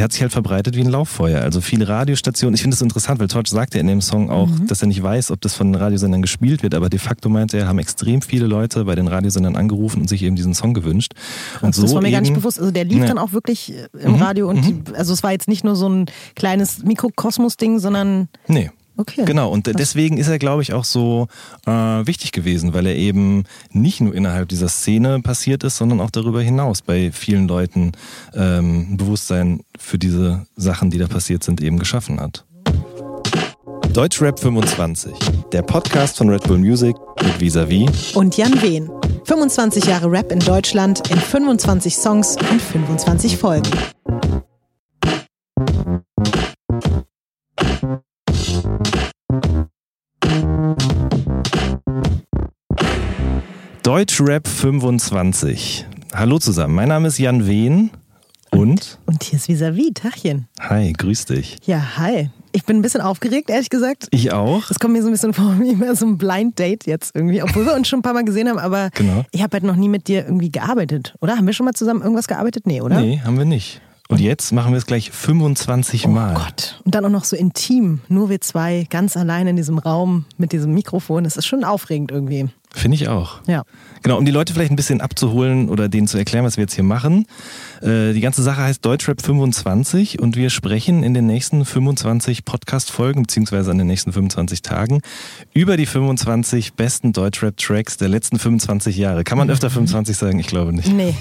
der hat sich halt verbreitet wie ein Lauffeuer. Also viele Radiostationen, ich finde das interessant, weil Torch sagt ja in dem Song auch, mhm. dass er nicht weiß, ob das von den Radiosendern gespielt wird, aber de facto meinte er, haben extrem viele Leute bei den Radiosendern angerufen und sich eben diesen Song gewünscht. Und das so war mir eben, gar nicht bewusst. Also der lief ja. dann auch wirklich äh, im mhm. Radio und mhm. die, also es war jetzt nicht nur so ein kleines Mikrokosmos-Ding, sondern. Nee. Okay. Genau, und deswegen ist er, glaube ich, auch so äh, wichtig gewesen, weil er eben nicht nur innerhalb dieser Szene passiert ist, sondern auch darüber hinaus bei vielen Leuten ähm, Bewusstsein für diese Sachen, die da passiert sind, eben geschaffen hat. Deutschrap 25, der Podcast von Red Bull Music mit Visavi und Jan Wehn. 25 Jahre Rap in Deutschland in 25 Songs und 25 Folgen. Deutschrap 25. Hallo zusammen, mein Name ist Jan Wehn und? Und hier ist Visavi, Tachchen. Hi, grüß dich. Ja, hi. Ich bin ein bisschen aufgeregt, ehrlich gesagt. Ich auch. Das kommt mir so ein bisschen vor wie mehr so ein Blind Date jetzt irgendwie, obwohl wir uns schon ein paar Mal gesehen haben, aber genau. ich habe halt noch nie mit dir irgendwie gearbeitet, oder? Haben wir schon mal zusammen irgendwas gearbeitet? Nee, oder? Nee, haben wir nicht. Und jetzt machen wir es gleich 25 Mal. Oh Gott. Und dann auch noch so intim. Nur wir zwei ganz allein in diesem Raum mit diesem Mikrofon. Das ist schon aufregend irgendwie. Finde ich auch. Ja. Genau, um die Leute vielleicht ein bisschen abzuholen oder denen zu erklären, was wir jetzt hier machen. Äh, die ganze Sache heißt Deutschrap 25 und wir sprechen in den nächsten 25 Podcast-Folgen, beziehungsweise an den nächsten 25 Tagen, über die 25 besten Deutschrap-Tracks der letzten 25 Jahre. Kann man öfter 25 sagen? Ich glaube nicht. Nee.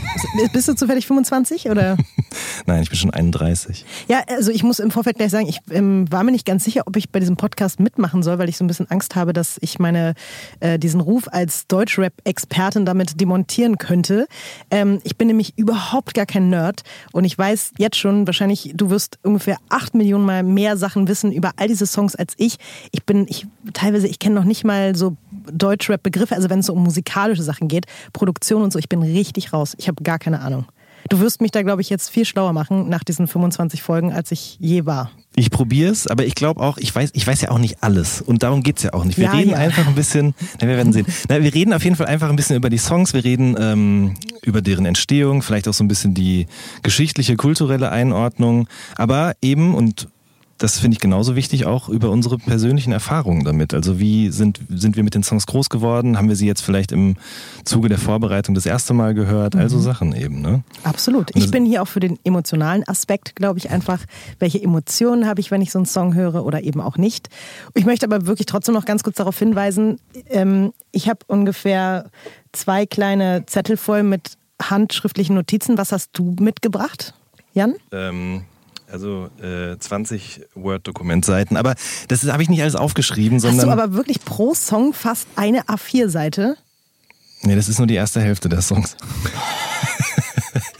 Bist du zufällig 25 oder? Nein, ich bin schon 31. Ja, also ich muss im Vorfeld gleich sagen, ich ähm, war mir nicht ganz sicher, ob ich bei diesem Podcast mitmachen soll, weil ich so ein bisschen Angst habe, dass ich meine, äh, diesen Ruf als Deutschrap-Expertin damit demontieren könnte. Ähm, ich bin nämlich überhaupt gar kein Nerd und ich weiß jetzt schon, wahrscheinlich, du wirst ungefähr acht Millionen Mal mehr Sachen wissen über all diese Songs als ich. Ich bin, ich teilweise, ich kenne noch nicht mal so Deutschrap-Begriffe, also wenn es so um musikalische Sachen geht, Produktion und so, ich bin richtig raus. Ich habe gar keine Ahnung. Du wirst mich da, glaube ich, jetzt viel schlauer machen nach diesen 25 Folgen, als ich je war. Ich probiere es, aber ich glaube auch, ich weiß, ich weiß ja auch nicht alles. Und darum geht es ja auch nicht. Wir ja, reden ja. einfach ein bisschen, na, wir werden sehen. Na, wir reden auf jeden Fall einfach ein bisschen über die Songs, wir reden ähm, über deren Entstehung, vielleicht auch so ein bisschen die geschichtliche, kulturelle Einordnung. Aber eben, und das finde ich genauso wichtig, auch über unsere persönlichen Erfahrungen damit. Also wie sind, sind wir mit den Songs groß geworden? Haben wir sie jetzt vielleicht im Zuge der Vorbereitung das erste Mal gehört? Also mhm. Sachen eben, ne? Absolut. Ich bin hier auch für den emotionalen Aspekt, glaube ich, einfach, welche Emotionen habe ich, wenn ich so einen Song höre oder eben auch nicht. Ich möchte aber wirklich trotzdem noch ganz kurz darauf hinweisen, ähm, ich habe ungefähr zwei kleine Zettel voll mit handschriftlichen Notizen. Was hast du mitgebracht, Jan? Ähm also äh, 20 Word-Dokumentseiten. Aber das habe ich nicht alles aufgeschrieben, sondern. Hast du aber wirklich pro Song fast eine A4-Seite? Nee, das ist nur die erste Hälfte der Songs.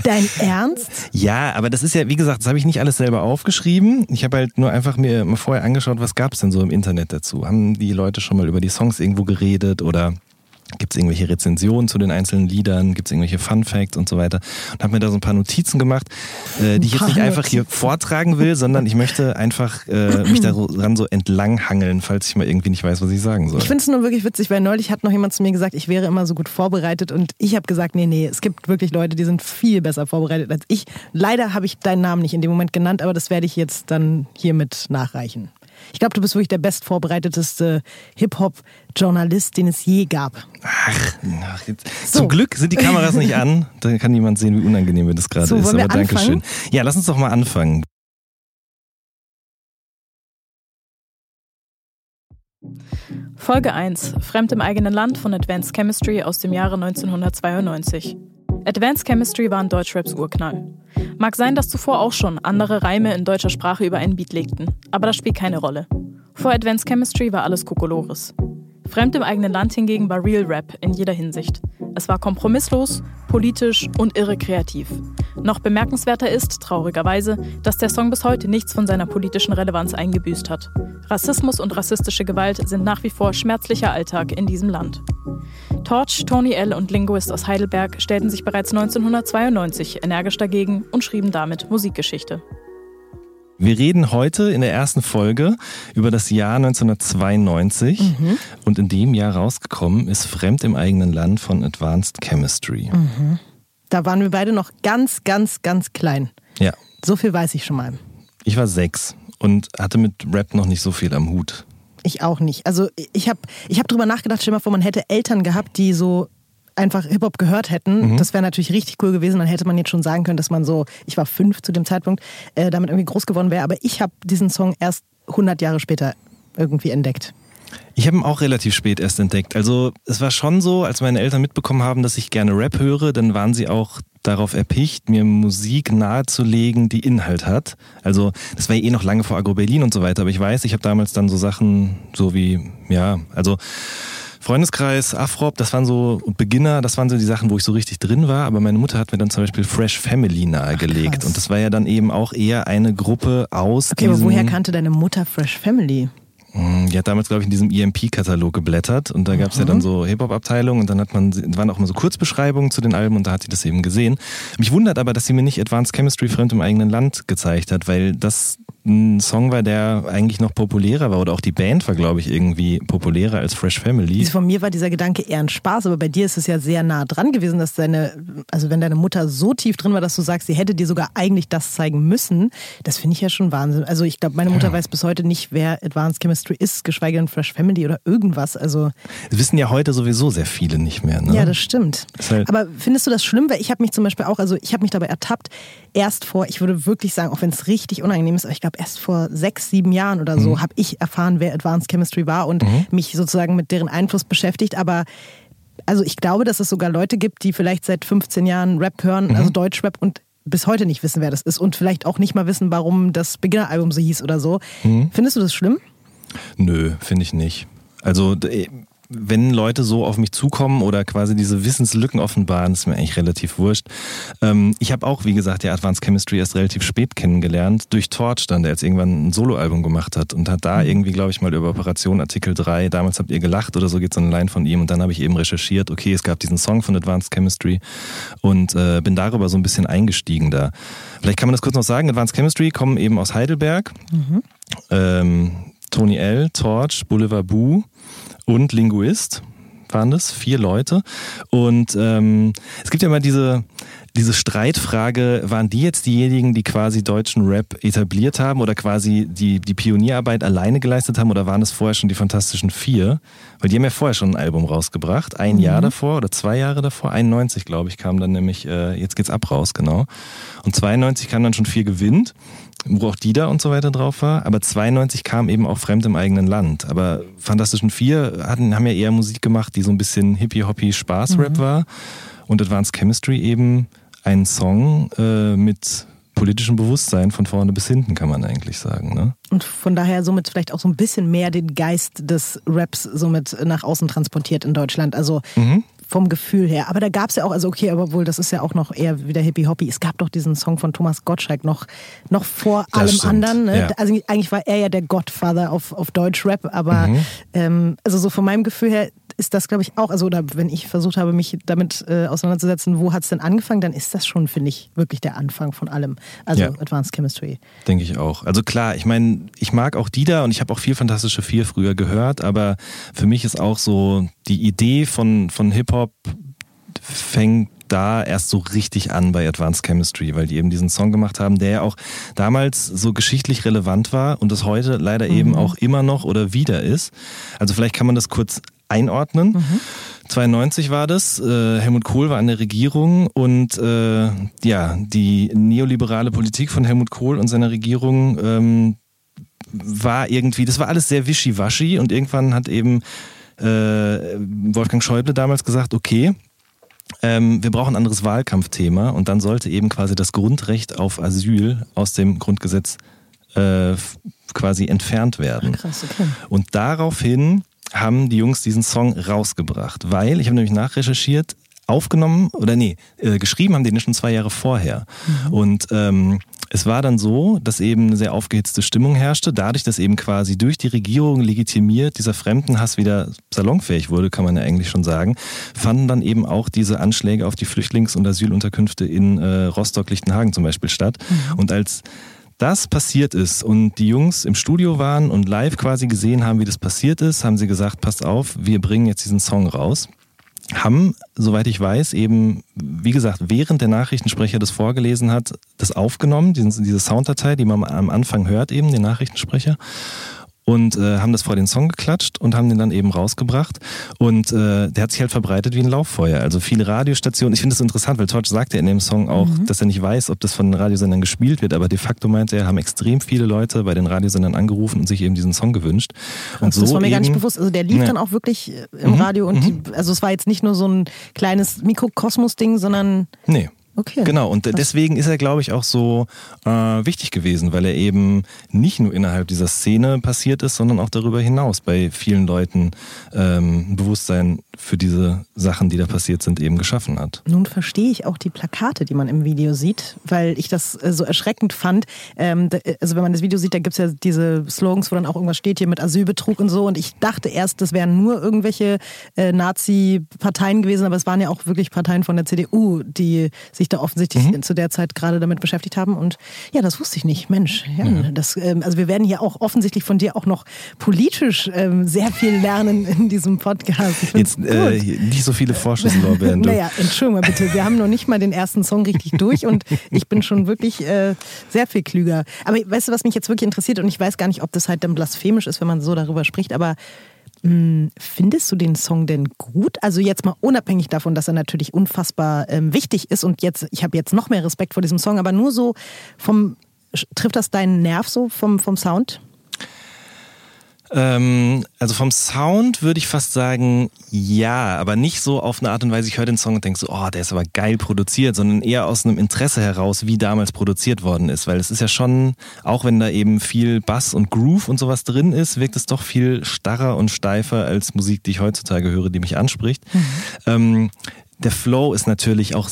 Dein Ernst? Ja, aber das ist ja, wie gesagt, das habe ich nicht alles selber aufgeschrieben. Ich habe halt nur einfach mir mal vorher angeschaut, was gab es denn so im Internet dazu. Haben die Leute schon mal über die Songs irgendwo geredet oder Gibt es irgendwelche Rezensionen zu den einzelnen Liedern? Gibt es irgendwelche Fun Facts und so weiter? Und habe mir da so ein paar Notizen gemacht, äh, die ich jetzt nicht einfach hier vortragen will, sondern ich möchte einfach äh, mich daran so entlanghangeln, falls ich mal irgendwie nicht weiß, was ich sagen soll. Ich finde es nur wirklich witzig, weil neulich hat noch jemand zu mir gesagt, ich wäre immer so gut vorbereitet und ich habe gesagt, nee, nee, es gibt wirklich Leute, die sind viel besser vorbereitet als ich. Leider habe ich deinen Namen nicht in dem Moment genannt, aber das werde ich jetzt dann hiermit nachreichen. Ich glaube, du bist wirklich der bestvorbereiteteste Hip-Hop-Journalist, den es je gab. Ach, ach so. zum Glück sind die Kameras nicht an. Da kann niemand sehen, wie unangenehm mir das gerade so, ist. Aber danke schön. Ja, lass uns doch mal anfangen. Folge 1: Fremd im eigenen Land von Advanced Chemistry aus dem Jahre 1992. Advanced Chemistry war ein Deutschraps Urknall. Mag sein, dass zuvor auch schon andere Reime in deutscher Sprache über einen Beat legten, aber das spielt keine Rolle. Vor Advanced Chemistry war alles Kokolores. Fremd im eigenen Land hingegen war Real Rap in jeder Hinsicht. Es war kompromisslos, politisch und irre kreativ. Noch bemerkenswerter ist, traurigerweise, dass der Song bis heute nichts von seiner politischen Relevanz eingebüßt hat. Rassismus und rassistische Gewalt sind nach wie vor schmerzlicher Alltag in diesem Land. Torch, Tony L. und Linguist aus Heidelberg stellten sich bereits 1992 energisch dagegen und schrieben damit Musikgeschichte. Wir reden heute in der ersten Folge über das Jahr 1992 mhm. und in dem Jahr rausgekommen ist Fremd im eigenen Land von Advanced Chemistry. Mhm. Da waren wir beide noch ganz, ganz, ganz klein. Ja. So viel weiß ich schon mal. Ich war sechs und hatte mit Rap noch nicht so viel am Hut. Ich auch nicht. Also ich habe ich hab drüber nachgedacht, stell mal vor, man hätte Eltern gehabt, die so einfach Hip-Hop gehört hätten. Mhm. Das wäre natürlich richtig cool gewesen. Dann hätte man jetzt schon sagen können, dass man so, ich war fünf zu dem Zeitpunkt, äh, damit irgendwie groß geworden wäre. Aber ich habe diesen Song erst 100 Jahre später irgendwie entdeckt. Ich habe ihn auch relativ spät erst entdeckt. Also es war schon so, als meine Eltern mitbekommen haben, dass ich gerne Rap höre, dann waren sie auch darauf erpicht, mir Musik nahezulegen, die Inhalt hat. Also das war ja eh noch lange vor Agro Berlin und so weiter, aber ich weiß, ich habe damals dann so Sachen so wie, ja, also Freundeskreis, Afrop, das waren so Beginner, das waren so die Sachen, wo ich so richtig drin war. Aber meine Mutter hat mir dann zum Beispiel Fresh Family nahegelegt. Ach, und das war ja dann eben auch eher eine Gruppe aus. Okay, aber woher kannte deine Mutter Fresh Family? Die hat damals, glaube ich, in diesem EMP-Katalog geblättert und da gab es ja dann mhm. so Hip-Hop-Abteilungen und dann hat man, waren auch immer so Kurzbeschreibungen zu den Alben und da hat sie das eben gesehen. Mich wundert aber, dass sie mir nicht Advanced Chemistry Fremd im eigenen Land gezeigt hat, weil das ein Song war, der eigentlich noch populärer war oder auch die Band war, glaube ich, irgendwie populärer als Fresh Family. Von mir war dieser Gedanke eher ein Spaß, aber bei dir ist es ja sehr nah dran gewesen, dass deine, also wenn deine Mutter so tief drin war, dass du sagst, sie hätte dir sogar eigentlich das zeigen müssen, das finde ich ja schon Wahnsinn. Also ich glaube, meine Mutter ja. weiß bis heute nicht, wer Advanced Chemistry ist, geschweige denn Fresh Family oder irgendwas. Also das wissen ja heute sowieso sehr viele nicht mehr. Ne? Ja, das stimmt. Das halt aber findest du das schlimm? Weil ich habe mich zum Beispiel auch, also ich habe mich dabei ertappt, erst vor, ich würde wirklich sagen, auch wenn es richtig unangenehm ist, aber ich glaube erst vor sechs, sieben Jahren oder so mhm. habe ich erfahren, wer Advanced Chemistry war und mhm. mich sozusagen mit deren Einfluss beschäftigt. Aber also ich glaube, dass es sogar Leute gibt, die vielleicht seit 15 Jahren Rap hören, mhm. also Deutschrap und bis heute nicht wissen, wer das ist und vielleicht auch nicht mal wissen, warum das Beginner-Album so hieß oder so. Mhm. Findest du das schlimm? Nö, finde ich nicht. Also wenn Leute so auf mich zukommen oder quasi diese Wissenslücken offenbaren, ist mir eigentlich relativ wurscht. Ähm, ich habe auch, wie gesagt, ja Advanced Chemistry erst relativ spät kennengelernt, durch Torch dann, der jetzt irgendwann ein Soloalbum gemacht hat und hat da mhm. irgendwie, glaube ich, mal über Operation Artikel 3, damals habt ihr gelacht oder so geht so eine Line von ihm und dann habe ich eben recherchiert, okay, es gab diesen Song von Advanced Chemistry und äh, bin darüber so ein bisschen eingestiegen da. Vielleicht kann man das kurz noch sagen, Advanced Chemistry kommen eben aus Heidelberg. Mhm. Ähm, Tony L., Torch, Boulevard Boo und Linguist waren das, vier Leute. Und ähm, es gibt ja immer diese, diese Streitfrage, waren die jetzt diejenigen, die quasi deutschen Rap etabliert haben oder quasi die, die Pionierarbeit alleine geleistet haben oder waren es vorher schon die Fantastischen Vier? Weil die haben ja vorher schon ein Album rausgebracht, ein mhm. Jahr davor oder zwei Jahre davor, 91 glaube ich, kam dann nämlich äh, Jetzt geht's ab raus, genau. Und 92 kam dann schon Vier gewinnt wo auch Dida und so weiter drauf war. Aber 92 kam eben auch Fremd im eigenen Land. Aber Fantastischen Vier hatten, haben ja eher Musik gemacht, die so ein bisschen hippie-hoppy Spaß-Rap mhm. war. Und Advanced Chemistry eben ein Song äh, mit politischem Bewusstsein von vorne bis hinten, kann man eigentlich sagen. Ne? Und von daher somit vielleicht auch so ein bisschen mehr den Geist des Raps somit nach außen transportiert in Deutschland. Also mhm vom Gefühl her. Aber da gab es ja auch, also okay, aber wohl, das ist ja auch noch eher wieder Hippie-Hoppy. Es gab doch diesen Song von Thomas Gottschalk noch, noch vor das allem stimmt. anderen. Ne? Ja. Also eigentlich war er ja der Godfather auf, auf Deutschrap, aber mhm. ähm, also so von meinem Gefühl her ist das, glaube ich, auch, also oder wenn ich versucht habe, mich damit äh, auseinanderzusetzen, wo hat es denn angefangen, dann ist das schon, finde ich, wirklich der Anfang von allem. Also ja. Advanced Chemistry. Denke ich auch. Also klar, ich meine, ich mag auch die da und ich habe auch viel Fantastische Vier früher gehört, aber für mich ist auch so die Idee von, von Hip-Hop fängt da erst so richtig an bei Advanced Chemistry, weil die eben diesen Song gemacht haben, der ja auch damals so geschichtlich relevant war und das heute leider mhm. eben auch immer noch oder wieder ist. Also vielleicht kann man das kurz einordnen. Mhm. 92 war das. Äh, Helmut Kohl war an der Regierung und äh, ja, die neoliberale Politik von Helmut Kohl und seiner Regierung ähm, war irgendwie, das war alles sehr wischiwaschi und irgendwann hat eben äh, Wolfgang Schäuble damals gesagt, okay, ähm, wir brauchen ein anderes Wahlkampfthema und dann sollte eben quasi das Grundrecht auf Asyl aus dem Grundgesetz äh, quasi entfernt werden. Krass, okay. Und daraufhin haben die Jungs diesen Song rausgebracht, weil, ich habe nämlich nachrecherchiert, aufgenommen oder nee, äh, geschrieben haben die schon zwei Jahre vorher. Mhm. Und ähm, es war dann so, dass eben eine sehr aufgehitzte Stimmung herrschte, dadurch, dass eben quasi durch die Regierung legitimiert dieser Fremdenhass wieder salonfähig wurde, kann man ja eigentlich schon sagen, fanden dann eben auch diese Anschläge auf die Flüchtlings- und Asylunterkünfte in äh, Rostock-Lichtenhagen zum Beispiel statt. Mhm. Und als das passiert ist und die Jungs im Studio waren und live quasi gesehen haben, wie das passiert ist, haben sie gesagt, passt auf, wir bringen jetzt diesen Song raus. Haben, soweit ich weiß, eben, wie gesagt, während der Nachrichtensprecher das vorgelesen hat, das aufgenommen, diese Sounddatei, die man am Anfang hört, eben, den Nachrichtensprecher und äh, haben das vor den Song geklatscht und haben den dann eben rausgebracht. Und äh, der hat sich halt verbreitet wie ein Lauffeuer. Also viele Radiostationen. Ich finde das interessant, weil Torch sagt ja in dem Song auch, mhm. dass er nicht weiß, ob das von den Radiosendern gespielt wird, aber de facto meinte er, haben extrem viele Leute bei den Radiosendern angerufen und sich eben diesen Song gewünscht. Und so das war mir gar nicht bewusst. Also der lief ja. dann auch wirklich äh, im mhm. Radio und mhm. die, also es war jetzt nicht nur so ein kleines Mikrokosmos-Ding, sondern. Nee. Okay. Genau, und deswegen ist er, glaube ich, auch so äh, wichtig gewesen, weil er eben nicht nur innerhalb dieser Szene passiert ist, sondern auch darüber hinaus bei vielen Leuten ähm, Bewusstsein für diese Sachen, die da passiert sind, eben geschaffen hat. Nun verstehe ich auch die Plakate, die man im Video sieht, weil ich das äh, so erschreckend fand. Ähm, also wenn man das Video sieht, da gibt es ja diese Slogans, wo dann auch irgendwas steht hier mit Asylbetrug und so. Und ich dachte erst, das wären nur irgendwelche äh, Nazi-Parteien gewesen, aber es waren ja auch wirklich Parteien von der CDU, die sich da offensichtlich mhm. zu der Zeit gerade damit beschäftigt haben. Und ja, das wusste ich nicht. Mensch, ja. das, ähm, also wir werden hier auch offensichtlich von dir auch noch politisch ähm, sehr viel lernen in diesem Podcast. Jetzt äh, nicht so viele Vorschusslorbeeren. naja, Entschuldigung mal bitte, wir haben noch nicht mal den ersten Song richtig durch und ich bin schon wirklich äh, sehr viel klüger. Aber weißt du, was mich jetzt wirklich interessiert und ich weiß gar nicht, ob das halt dann blasphemisch ist, wenn man so darüber spricht, aber mh, hm, findest du den Song denn gut? Also jetzt mal unabhängig davon, dass er natürlich unfassbar ähm, wichtig ist und jetzt, ich habe jetzt noch mehr Respekt vor diesem Song, aber nur so vom, trifft das deinen Nerv so vom, vom Sound? Ähm, also vom Sound würde ich fast sagen, ja, aber nicht so auf eine Art und Weise, ich höre den Song und denke so, oh, der ist aber geil produziert, sondern eher aus einem Interesse heraus, wie damals produziert worden ist. Weil es ist ja schon, auch wenn da eben viel Bass und Groove und sowas drin ist, wirkt es doch viel starrer und steifer als Musik, die ich heutzutage höre, die mich anspricht. Mhm. Ähm, der Flow ist natürlich auch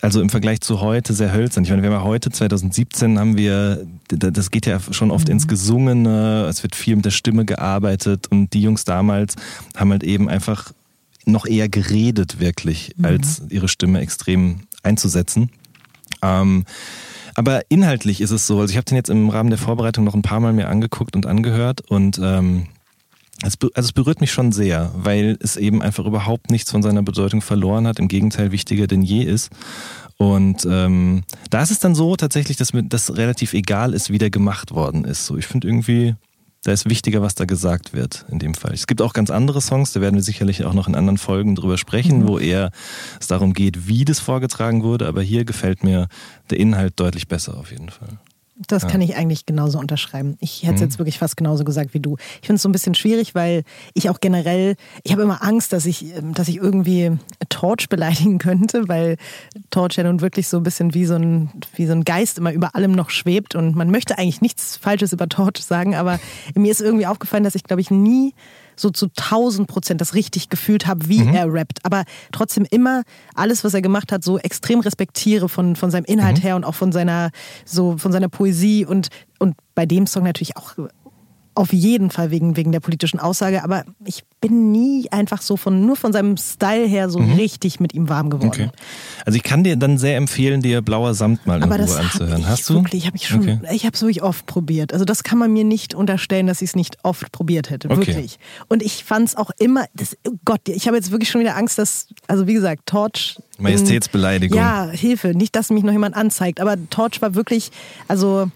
also im Vergleich zu heute sehr hölzern. Ich meine, wir haben ja heute, 2017, haben wir, das geht ja schon oft mhm. ins Gesungene, es wird viel mit der Stimme gearbeitet und die Jungs damals haben halt eben einfach noch eher geredet wirklich, mhm. als ihre Stimme extrem einzusetzen. Ähm, aber inhaltlich ist es so, also ich habe den jetzt im Rahmen der Vorbereitung noch ein paar Mal mir angeguckt und angehört und ähm, es, also es berührt mich schon sehr, weil es eben einfach überhaupt nichts von seiner Bedeutung verloren hat, im Gegenteil wichtiger denn je ist. Und ähm, da ist es dann so tatsächlich, dass mir das relativ egal ist, wie der gemacht worden ist. So, ich finde irgendwie, da ist wichtiger, was da gesagt wird in dem Fall. Es gibt auch ganz andere Songs, da werden wir sicherlich auch noch in anderen Folgen drüber sprechen, mhm. wo eher es darum geht, wie das vorgetragen wurde. Aber hier gefällt mir der Inhalt deutlich besser auf jeden Fall. Das ja. kann ich eigentlich genauso unterschreiben. Ich hätte es mhm. jetzt wirklich fast genauso gesagt wie du. Ich finde es so ein bisschen schwierig, weil ich auch generell, ich habe immer Angst, dass ich, ähm, dass ich irgendwie Torch beleidigen könnte, weil Torch ja nun wirklich so ein bisschen wie so ein, wie so ein Geist immer über allem noch schwebt und man möchte eigentlich nichts Falsches über Torch sagen, aber mir ist irgendwie aufgefallen, dass ich glaube ich nie so zu 1000 Prozent das richtig gefühlt habe, wie mhm. er rappt. Aber trotzdem immer alles, was er gemacht hat, so extrem respektiere von, von seinem Inhalt mhm. her und auch von seiner, so, von seiner Poesie und, und bei dem Song natürlich auch auf jeden Fall wegen, wegen der politischen Aussage, aber ich bin nie einfach so von, nur von seinem Style her so mhm. richtig mit ihm warm geworden. Okay. Also ich kann dir dann sehr empfehlen, dir Blauer Samt mal in aber Ruhe anzuhören. Hast du? Wirklich, habe ich schon, okay. ich habe es wirklich oft probiert. Also das kann man mir nicht unterstellen, dass ich es nicht oft probiert hätte. Okay. Wirklich. Und ich fand es auch immer, das, oh Gott, ich habe jetzt wirklich schon wieder Angst, dass, also wie gesagt, Torch. Majestätsbeleidigung. Ja, Hilfe. Nicht, dass mich noch jemand anzeigt. Aber Torch war wirklich, also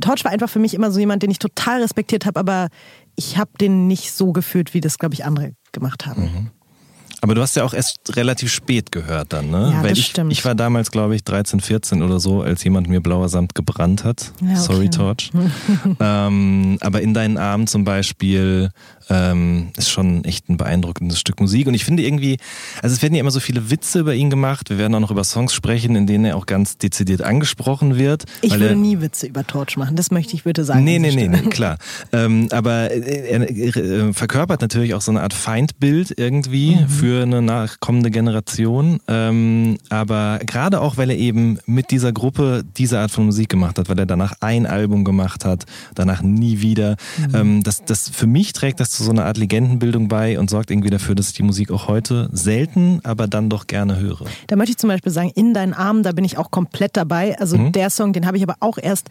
Torch war einfach für mich immer so jemand, den ich total respektiert habe, aber ich habe den nicht so gefühlt, wie das, glaube ich, andere gemacht haben. Mhm. Aber du hast ja auch erst relativ spät gehört dann, ne? Ja, Weil das ich, stimmt. ich war damals, glaube ich, 13, 14 oder so, als jemand mir blauer Samt gebrannt hat. Ja, okay. Sorry, Torch. ähm, aber in deinen Armen zum Beispiel ähm, ist schon echt ein beeindruckendes Stück Musik. Und ich finde irgendwie, also es werden ja immer so viele Witze über ihn gemacht. Wir werden auch noch über Songs sprechen, in denen er auch ganz dezidiert angesprochen wird. Ich würde er, nie Witze über Torch machen, das möchte ich bitte sagen. Nee, nee, nee, nee, klar. ähm, aber er, er, er, verkörpert natürlich auch so eine Art Feindbild irgendwie mhm. für eine nachkommende Generation. Ähm, aber gerade auch, weil er eben mit dieser Gruppe diese Art von Musik gemacht hat, weil er danach ein Album gemacht hat, danach nie wieder. Mhm. Ähm, das, das für mich trägt das zu so einer Art Legendenbildung bei und sorgt irgendwie dafür, dass ich die Musik auch heute selten, aber dann doch gerne höre. Da möchte ich zum Beispiel sagen, In deinen Armen, da bin ich auch komplett dabei. Also mhm. der Song, den habe ich aber auch erst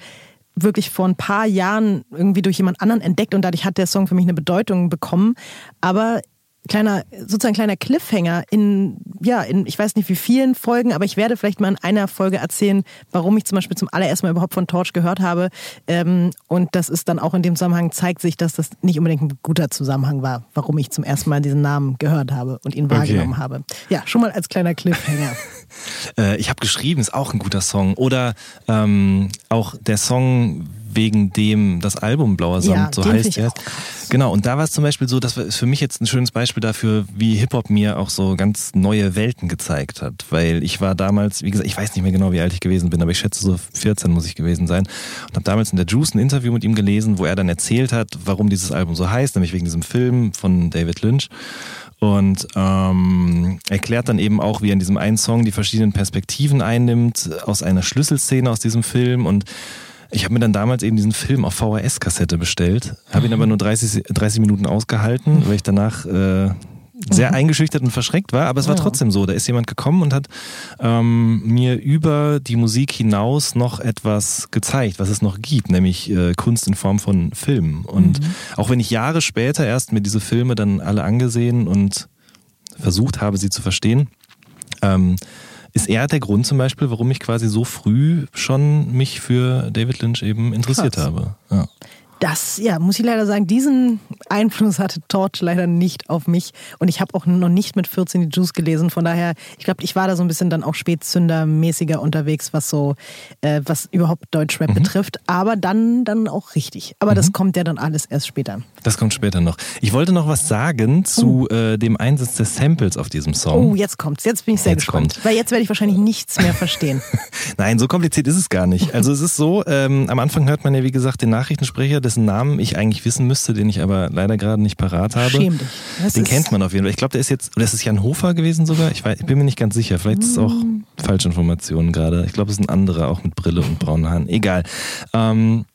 wirklich vor ein paar Jahren irgendwie durch jemand anderen entdeckt und dadurch hat der Song für mich eine Bedeutung bekommen. Aber kleiner, sozusagen kleiner Cliffhanger in, ja, in, ich weiß nicht wie vielen Folgen, aber ich werde vielleicht mal in einer Folge erzählen, warum ich zum Beispiel zum allerersten Mal überhaupt von Torch gehört habe. Ähm, und das ist dann auch in dem Zusammenhang, zeigt sich, dass das nicht unbedingt ein guter Zusammenhang war, warum ich zum ersten Mal diesen Namen gehört habe und ihn wahrgenommen okay. habe. Ja, schon mal als kleiner Cliffhanger. äh, ich habe geschrieben, ist auch ein guter Song. Oder ähm, auch der Song wegen dem das Album Blauer Samt ja, so heißt erst. Genau, und da war es zum Beispiel so, das ist für mich jetzt ein schönes Beispiel dafür, wie Hip-Hop mir auch so ganz neue Welten gezeigt hat. Weil ich war damals, wie gesagt, ich weiß nicht mehr genau, wie alt ich gewesen bin, aber ich schätze so 14 muss ich gewesen sein. Und habe damals in der Juice ein Interview mit ihm gelesen, wo er dann erzählt hat, warum dieses Album so heißt, nämlich wegen diesem Film von David Lynch und ähm, erklärt dann eben auch, wie er in diesem einen Song die verschiedenen Perspektiven einnimmt aus einer Schlüsselszene aus diesem Film. Und ich habe mir dann damals eben diesen Film auf VHS-Kassette bestellt, habe ihn aber nur 30, 30 Minuten ausgehalten, weil ich danach äh, sehr mhm. eingeschüchtert und verschreckt war, aber es war trotzdem so. Da ist jemand gekommen und hat ähm, mir über die Musik hinaus noch etwas gezeigt, was es noch gibt, nämlich äh, Kunst in Form von Filmen. Und mhm. auch wenn ich Jahre später erst mir diese Filme dann alle angesehen und versucht habe, sie zu verstehen, ähm, ist er der Grund zum Beispiel, warum ich quasi so früh schon mich für David Lynch eben interessiert Krass. habe. Ja. Das, ja, muss ich leider sagen, diesen Einfluss hatte Torch leider nicht auf mich. Und ich habe auch noch nicht mit 14 die Juice gelesen. Von daher, ich glaube, ich war da so ein bisschen dann auch Spätzünder-mäßiger unterwegs, was so, äh, was überhaupt Deutschrap mhm. betrifft. Aber dann, dann auch richtig. Aber mhm. das kommt ja dann alles erst später. Das kommt später noch. Ich wollte noch was sagen zu oh. äh, dem Einsatz des Samples auf diesem Song. Oh, jetzt kommt's. Jetzt bin ich sehr jetzt gespannt. Kommt. Weil jetzt werde ich wahrscheinlich nichts mehr verstehen. Nein, so kompliziert ist es gar nicht. Also es ist so, ähm, am Anfang hört man ja, wie gesagt, den Nachrichtensprecher, dessen Namen ich eigentlich wissen müsste, den ich aber leider gerade nicht parat habe. Schäm dich. Das den kennt man auf jeden Fall. Ich glaube, der ist jetzt, oder ist es Jan Hofer gewesen sogar? Ich, weiß, ich bin mir nicht ganz sicher. Vielleicht ist es auch mm. falsche Informationen gerade. Ich glaube, es ist ein anderer, auch mit Brille und braunen Haaren. Egal. Ähm,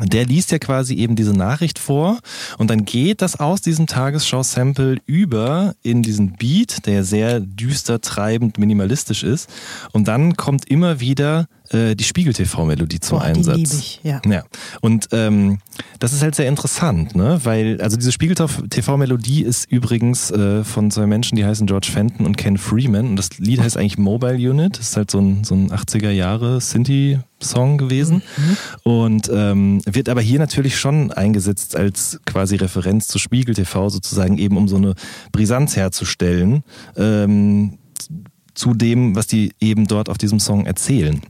der liest ja quasi eben diese Nachricht vor und dann geht das aus diesem Tagesschau-Sample über in diesen Beat, der sehr düster, treibend, minimalistisch ist. Und dann kommt immer wieder äh, die Spiegel-TV-Melodie zum Boah, Einsatz. Die ich, ja. ja. Und ähm, das ist halt sehr interessant, ne? Weil, also diese Spiegel-TV-Melodie ist übrigens äh, von zwei Menschen, die heißen George Fenton und Ken Freeman. Und das Lied heißt eigentlich Mobile Unit. Das ist halt so ein, so ein 80er Jahre Sinti Song gewesen mhm. und ähm, wird aber hier natürlich schon eingesetzt als quasi Referenz zu Spiegel TV sozusagen eben um so eine Brisanz herzustellen ähm, zu dem, was die eben dort auf diesem Song erzählen.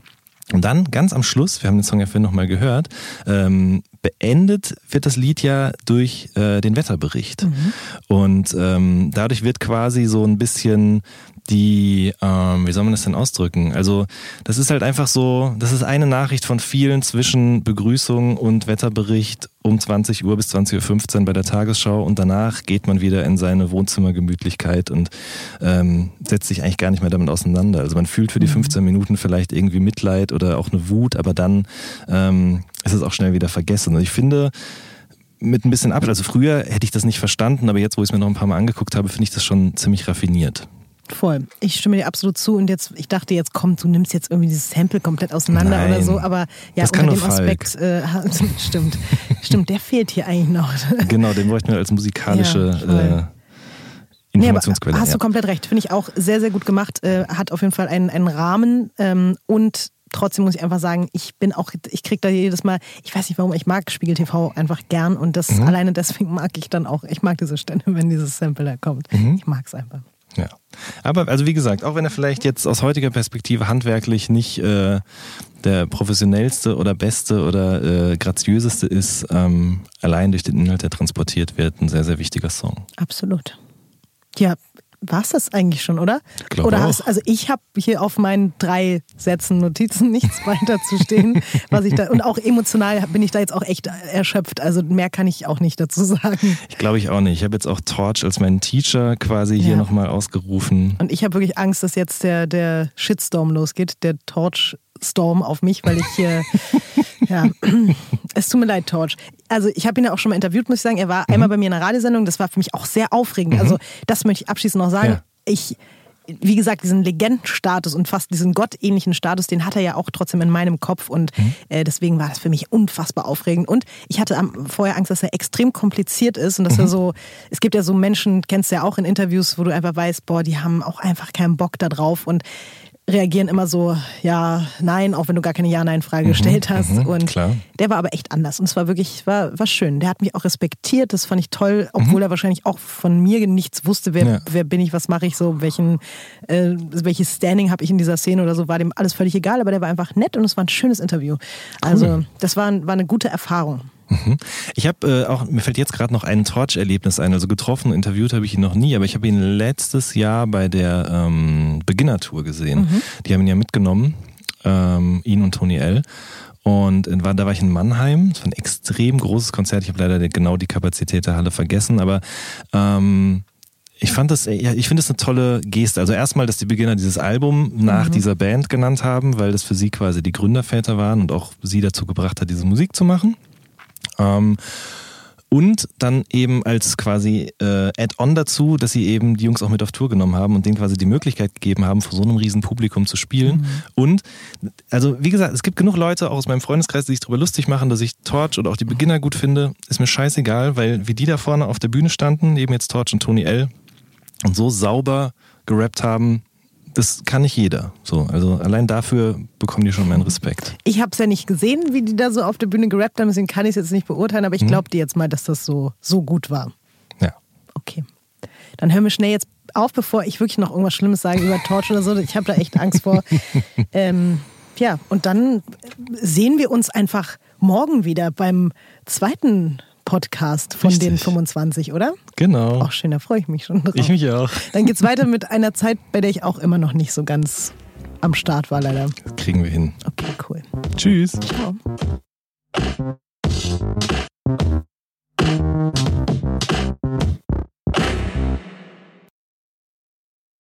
Und dann ganz am Schluss, wir haben den Song ja vorhin nochmal gehört, ähm, beendet wird das Lied ja durch äh, den Wetterbericht. Mhm. Und ähm, dadurch wird quasi so ein bisschen die, ähm, wie soll man das denn ausdrücken? Also das ist halt einfach so, das ist eine Nachricht von vielen zwischen Begrüßung und Wetterbericht um 20 Uhr bis 20.15 Uhr bei der Tagesschau und danach geht man wieder in seine Wohnzimmergemütlichkeit und ähm, setzt sich eigentlich gar nicht mehr damit auseinander. Also man fühlt für die 15 mhm. Minuten vielleicht irgendwie Mitleid oder auch eine Wut, aber dann ähm, ist es auch schnell wieder vergessen. Und ich finde, mit ein bisschen Abstand, also früher hätte ich das nicht verstanden, aber jetzt, wo ich es mir noch ein paar Mal angeguckt habe, finde ich das schon ziemlich raffiniert. Voll. Ich stimme dir absolut zu und jetzt, ich dachte jetzt, komm, du nimmst jetzt irgendwie dieses Sample komplett auseinander Nein, oder so, aber ja, unter dem Aspekt, äh, stimmt, stimmt, der fehlt hier eigentlich noch. genau, den bräuchten wir als musikalische ja, äh, Informationsquelle. Nee, hast ja. du komplett recht, finde ich auch sehr, sehr gut gemacht, äh, hat auf jeden Fall einen, einen Rahmen ähm, und trotzdem muss ich einfach sagen, ich bin auch, ich kriege da jedes Mal, ich weiß nicht warum, ich mag Spiegel TV einfach gern und das mhm. alleine deswegen mag ich dann auch, ich mag diese Stände, wenn dieses Sample da kommt. Mhm. Ich mag es einfach. Ja. Aber also wie gesagt, auch wenn er vielleicht jetzt aus heutiger Perspektive handwerklich nicht äh, der professionellste oder beste oder äh, graziöseste ist, ähm, allein durch den Inhalt, der transportiert wird, ein sehr, sehr wichtiger Song. Absolut. Ja, war es das eigentlich schon, oder? Glaub oder hast, also ich habe hier auf meinen drei Sätzen Notizen nichts weiter zu stehen, was ich da und auch emotional bin ich da jetzt auch echt erschöpft. Also mehr kann ich auch nicht dazu sagen. Ich glaube ich auch nicht. Ich habe jetzt auch Torch als meinen Teacher quasi hier ja. nochmal ausgerufen. Und ich habe wirklich Angst, dass jetzt der der Shitstorm losgeht, der Torch Storm auf mich, weil ich hier ja, es tut mir leid, Torch. Also ich habe ihn ja auch schon mal interviewt, muss ich sagen. Er war mhm. einmal bei mir in einer Radiosendung. Das war für mich auch sehr aufregend. Mhm. Also das möchte ich abschließend noch sagen. Ja. Ich wie gesagt, diesen Legendenstatus und fast diesen gottähnlichen Status, den hat er ja auch trotzdem in meinem Kopf und mhm. äh, deswegen war das für mich unfassbar aufregend. Und ich hatte am, vorher Angst, dass er extrem kompliziert ist und dass mhm. er so, es gibt ja so Menschen, kennst du ja auch in Interviews, wo du einfach weißt, boah, die haben auch einfach keinen Bock da drauf und reagieren immer so, ja, nein, auch wenn du gar keine Ja-Nein-Frage mhm, gestellt hast. Mhm, und klar. der war aber echt anders. Und es war wirklich, war, war schön. Der hat mich auch respektiert, das fand ich toll, obwohl mhm. er wahrscheinlich auch von mir nichts wusste, wer, ja. wer bin ich, was mache ich so, welchen, äh, welches Standing habe ich in dieser Szene oder so, war dem alles völlig egal, aber der war einfach nett und es war ein schönes Interview. Also cool. das war, war eine gute Erfahrung. Mhm. Ich habe äh, auch, mir fällt jetzt gerade noch ein Torch-Erlebnis ein. Also getroffen, interviewt habe ich ihn noch nie, aber ich habe ihn letztes Jahr bei der ähm, Beginner-Tour gesehen. Mhm. Die haben ihn ja mitgenommen, ähm, ihn und Tony L. Und war, da war ich in Mannheim. Das war ein extrem großes Konzert. Ich habe leider genau die Kapazität der Halle vergessen, aber ähm, ich fand das, ja, ich finde das eine tolle Geste. Also erstmal, dass die Beginner dieses Album nach mhm. dieser Band genannt haben, weil das für sie quasi die Gründerväter waren und auch sie dazu gebracht hat, diese Musik zu machen. Ähm, und dann eben als quasi äh, Add-on dazu, dass sie eben die Jungs auch mit auf Tour genommen haben und denen quasi die Möglichkeit gegeben haben, vor so einem riesen Publikum zu spielen. Mhm. Und also wie gesagt, es gibt genug Leute auch aus meinem Freundeskreis, die sich darüber lustig machen, dass ich Torch oder auch die Beginner gut finde. Ist mir scheißegal, weil wie die da vorne auf der Bühne standen, eben jetzt Torch und Tony L. und so sauber gerappt haben, das kann nicht jeder. So, also allein dafür bekommen die schon meinen Respekt. Ich habe es ja nicht gesehen, wie die da so auf der Bühne gerappt haben, deswegen kann ich es jetzt nicht beurteilen, aber ich glaube dir jetzt mal, dass das so, so gut war. Ja. Okay. Dann hören wir schnell jetzt auf, bevor ich wirklich noch irgendwas Schlimmes sage über Torch oder so. Ich habe da echt Angst vor. ähm, ja, und dann sehen wir uns einfach morgen wieder beim zweiten Podcast von Richtig. den 25, oder? Genau. Auch schön, da freue ich mich schon drauf. Ich mich auch. Dann geht's weiter mit einer Zeit, bei der ich auch immer noch nicht so ganz am Start war, leider. Das kriegen wir hin. Okay, cool. Tschüss. Ciao.